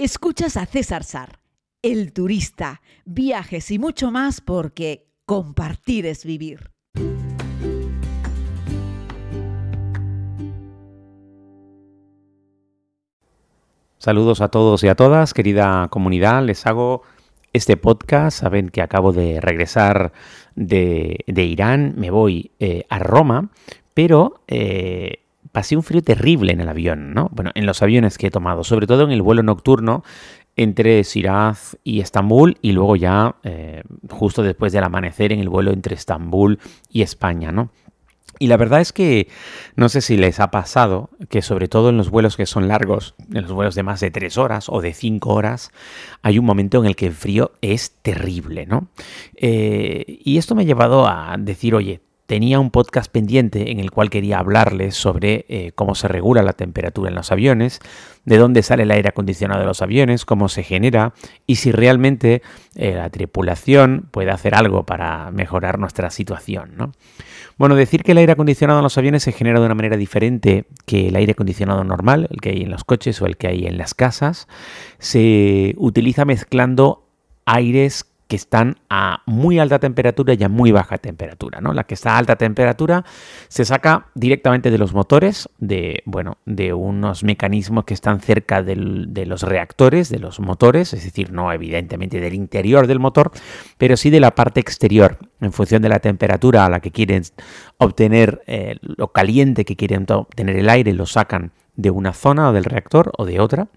Escuchas a César Sar, el turista, viajes y mucho más porque compartir es vivir. Saludos a todos y a todas, querida comunidad. Les hago este podcast. Saben que acabo de regresar de, Irán, me voy eh, a Roma, pero eh, pasé un frío terrible en el avión, ¿no? Bueno, en los aviones que he tomado, sobre todo en el vuelo nocturno entre Siraz y Estambul y luego ya eh, justo después del amanecer en el vuelo entre Estambul y España, ¿no? Y la verdad es que no sé si les ha pasado que sobre todo en los vuelos que son largos, en los vuelos de más de tres horas o de cinco horas, hay un momento en el que el frío es terrible, ¿no? Eh, y esto me ha llevado a decir, oye, tenía un podcast pendiente en el cual quería hablarles sobre eh, cómo se regula la temperatura en los aviones, de dónde sale el aire acondicionado de los aviones, cómo se genera y si realmente eh, la tripulación puede hacer algo para mejorar nuestra situación. ¿no? Bueno, decir que el aire acondicionado en los aviones se genera de una manera diferente que el aire acondicionado normal, el que hay en los coches o el que hay en las casas, se utiliza mezclando aires que están a muy alta temperatura y a muy baja temperatura. ¿no? La que está a alta temperatura se saca directamente de los motores, de, bueno, de unos mecanismos que están cerca de los reactores, de los motores, es decir, no evidentemente del interior del motor, pero sí de la parte exterior, en función de la temperatura a la que quieren obtener, eh, lo caliente que quieren obtener el aire, lo sacan de una zona o del reactor o de otra.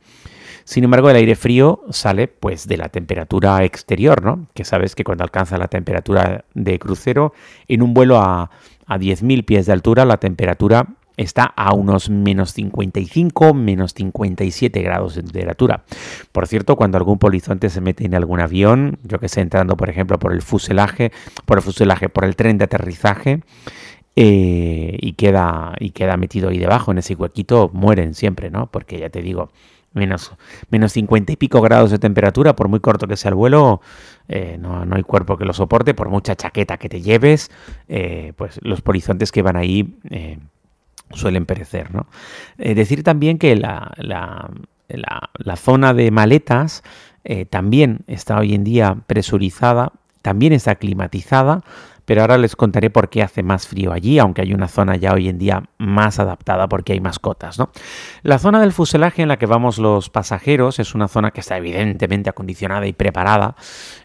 Sin embargo, el aire frío sale pues de la temperatura exterior, ¿no? Que sabes que cuando alcanza la temperatura de crucero, en un vuelo a, a 10.000 pies de altura, la temperatura está a unos menos 55, menos 57 grados de temperatura. Por cierto, cuando algún polizonte se mete en algún avión, yo que sé, entrando por ejemplo por el fuselaje, por el fuselaje, por el tren de aterrizaje, eh, y, queda, y queda metido ahí debajo en ese huequito, mueren siempre, ¿no? Porque ya te digo, menos, menos 50 y pico grados de temperatura, por muy corto que sea el vuelo, eh, no, hay cuerpo que lo soporte, por mucha chaqueta que te lleves, eh, pues los horizontes que van ahí eh, suelen perecer. ¿no? decir también que la, la, la zona de maletas también está hoy en día presurizada, también está climatizada, pero ahora les contaré por qué hace más frío allí, aunque hay una zona ya hoy en día más adaptada porque hay mascotas. ¿no? La zona del fuselaje en la que vamos los pasajeros es una zona que está evidentemente acondicionada y preparada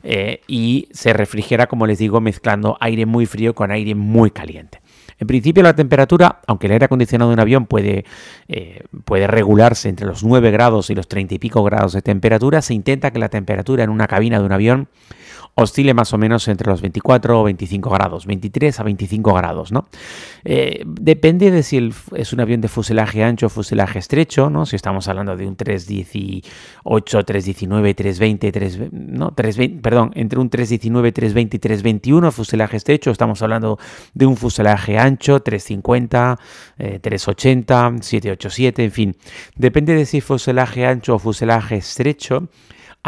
eh, y se refrigera, como les digo, mezclando aire muy frío con aire muy caliente. En principio la temperatura, aunque el aire acondicionado de un avión puede, eh, regularse entre los 9 grados y los 30 y pico grados de temperatura, se intenta que la temperatura en una cabina de un avión oscile más o menos entre los 24 o 25 grados, 23 a 25 grados, ¿no? Eh, depende de si es un avión de fuselaje ancho o fuselaje estrecho, ¿no? Si estamos hablando de un 318, 319, 320, 3, no, 320, perdón, entre un 319, 320 y 321 fuselaje estrecho, estamos hablando de un fuselaje ancho, 350, 380, 787, en fin. Depende de si fuselaje ancho o fuselaje estrecho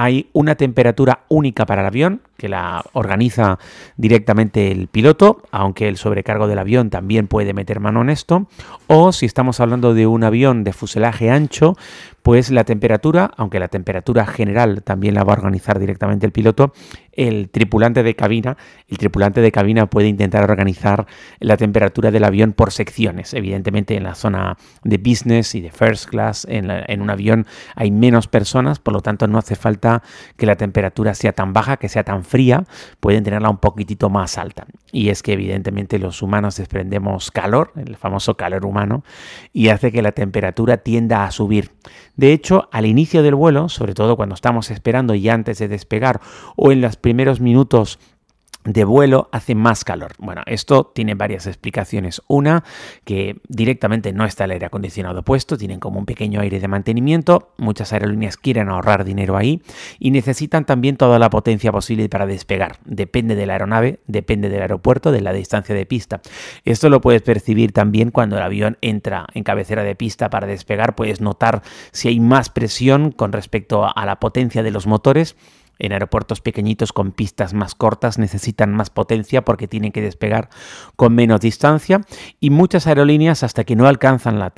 hay una temperatura única para el avión que la organiza directamente el piloto, aunque el sobrecargo del avión también puede meter mano en esto. O si estamos hablando de un avión de fuselaje ancho, pues la temperatura, aunque la temperatura general también la va a organizar directamente el piloto, el tripulante de cabina, el tripulante de cabina puede intentar organizar la temperatura del avión por secciones. Evidentemente en la zona de business y de first class, en, en un avión hay menos personas, por lo tanto no hace falta que la temperatura sea tan baja, que sea tan fría, pueden tenerla un poquitito más alta. Y es que evidentemente los humanos desprendemos calor, el famoso calor humano, y hace que la temperatura tienda a subir. De hecho, al inicio del vuelo, sobre todo cuando estamos esperando y antes de despegar o en los primeros minutos de vuelo hace más calor. Bueno, esto tiene varias explicaciones. Una, que directamente no está el aire acondicionado puesto, tienen como un pequeño aire de mantenimiento. Muchas aerolíneas quieren ahorrar dinero ahí y necesitan también toda la potencia posible para despegar. Depende de la aeronave, depende del aeropuerto, de la distancia de pista. Esto lo puedes percibir también cuando el avión entra en cabecera de pista para despegar. Puedes notar si hay más presión con respecto a la potencia de los motores En aeropuertos pequeñitos con pistas más cortas necesitan más potencia porque tienen que despegar con menos distancia y muchas aerolíneas hasta que no alcanzan la,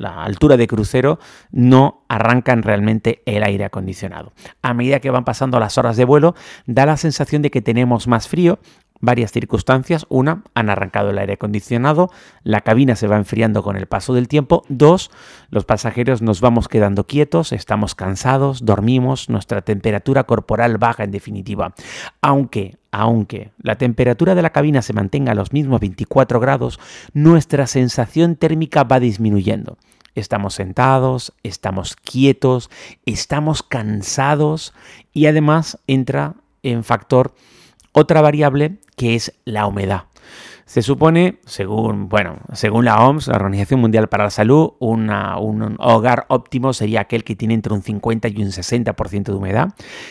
altura de crucero no arrancan realmente el aire acondicionado. A medida que van pasando las horas de vuelo da la sensación de que tenemos más frío varias circunstancias. Una, han arrancado el aire acondicionado, la cabina se va enfriando con el paso del tiempo. Dos, los pasajeros nos vamos quedando quietos, estamos cansados, dormimos, nuestra temperatura corporal baja en definitiva. Aunque, aunque la temperatura de la cabina se mantenga a los mismos 24 grados, nuestra sensación térmica va disminuyendo. Estamos sentados, estamos quietos, estamos cansados y además entra en factor otra variable que es la humedad. Se supone, según, bueno, según la OMS, la Organización Mundial para la Salud, un hogar óptimo sería aquel que tiene entre un 50 y un 60% de humedad.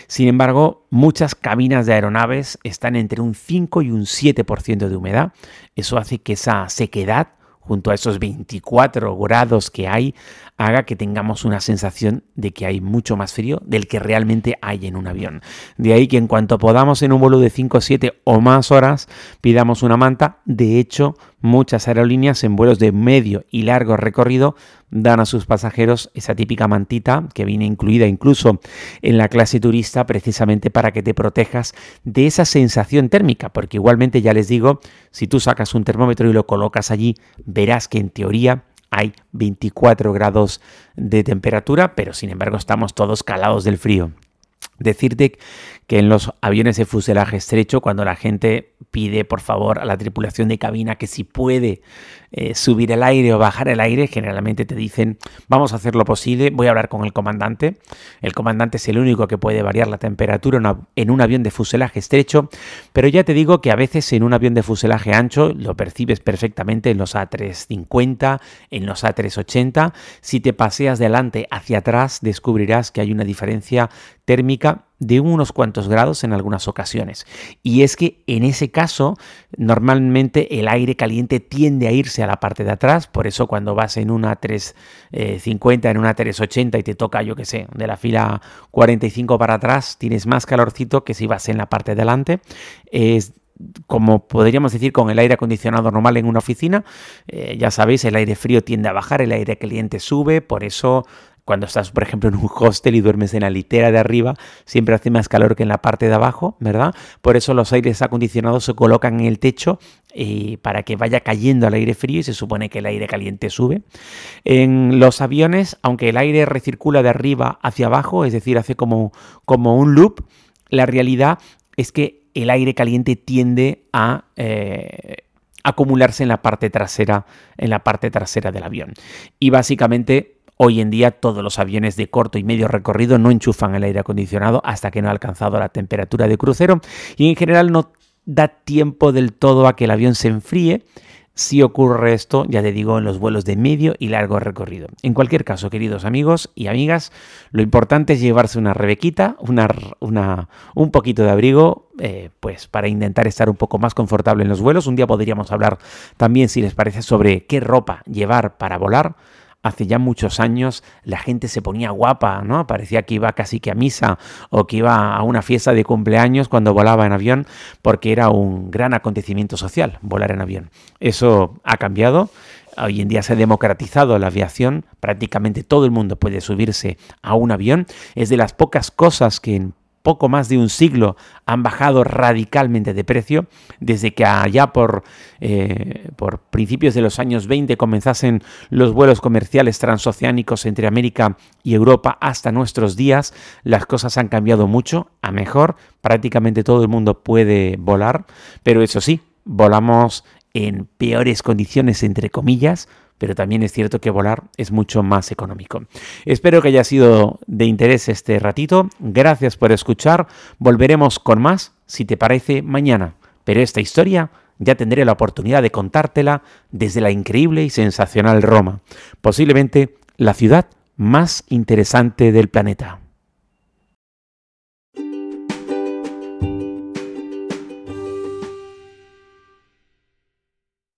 Sin embargo, muchas cabinas de aeronaves están entre un 5 y un 7% de humedad. Eso hace que esa sequedad junto a esos 24 grados que hay, haga que tengamos una sensación de que hay mucho más frío del que realmente hay en un avión. De ahí que en cuanto podamos en un vuelo de 5, 7 o más horas, pidamos una manta. De hecho, muchas aerolíneas en vuelos de medio y largo recorrido dan a sus pasajeros esa típica mantita que viene incluida incluso en la clase turista precisamente para que te protejas de esa sensación térmica, porque igualmente ya les digo, si tú sacas un termómetro y lo colocas allí, verás que en teoría hay 24 grados de temperatura, pero sin embargo estamos todos calados del frío. Decirte que en los aviones de fuselaje estrecho, cuando la gente pide por favor a la tripulación de cabina que si puede eh, subir el aire o bajar el aire, generalmente te dicen vamos a hacer lo posible, voy a hablar con el comandante. El comandante es el único que puede variar la temperatura en un avión de fuselaje estrecho, pero ya te digo que a veces en un avión de fuselaje ancho lo percibes perfectamente en los A350, en los A380. Si te paseas de adelante hacia atrás, descubrirás que hay una diferencia térmica de unos cuantos grados en algunas ocasiones. Y es que en ese caso, normalmente el aire caliente tiende a irse a la parte de atrás, por eso cuando vas en una 350, en una 380 y te toca, yo que sé, de la fila 45 para atrás, tienes más calorcito que si vas en la parte de delante. Es como podríamos decir con el aire acondicionado normal en una oficina, eh, ya sabéis, el aire frío tiende a bajar, el aire caliente sube, por eso cuando estás, por ejemplo, en un hostel y duermes en la litera de arriba, siempre hace más calor que en la parte de abajo, ¿verdad? Por eso los aires acondicionados se colocan en el techo eh, para que vaya cayendo el aire frío y se supone que el aire caliente sube. En los aviones, aunque el aire recircula de arriba hacia abajo, es decir, hace como, como un loop, la realidad es que el aire caliente tiende a... Eh, acumularse en la parte trasera en la parte trasera del avión y básicamente Hoy en día todos los aviones de corto y medio recorrido no enchufan el aire acondicionado hasta que no ha alcanzado la temperatura de crucero y en general no da tiempo del todo a que el avión se enfríe. Si ocurre esto, ya te digo, en los vuelos de medio y largo recorrido. En cualquier caso, queridos amigos y amigas, lo importante es llevarse una rebequita, una, un poquito de abrigo, eh, pues para intentar estar un poco más confortable en los vuelos. Un día podríamos hablar también, si les parece, sobre qué ropa llevar para volar hace ya muchos años la gente se ponía guapa, ¿no? Parecía que iba casi que a misa o que iba a una fiesta de cumpleaños cuando volaba en avión, porque era un gran acontecimiento social volar en avión. Eso ha cambiado. Hoy en día se ha democratizado la aviación, prácticamente todo el mundo puede subirse a un avión. Es de las pocas cosas que en poco más de un siglo han bajado radicalmente de precio, desde que allá por, eh, por principios de los años 20 comenzasen los vuelos comerciales transoceánicos entre América y Europa hasta nuestros días, las cosas han cambiado mucho, a mejor, prácticamente todo el mundo puede volar, pero eso sí, volamos en peores condiciones, entre comillas, pero también es cierto que volar es mucho más económico. Espero que haya sido de interés este ratito. Gracias por escuchar. Volveremos con más, si te parece, mañana. Pero esta historia ya tendré la oportunidad de contártela desde la increíble y sensacional Roma, posiblemente la ciudad más interesante del planeta.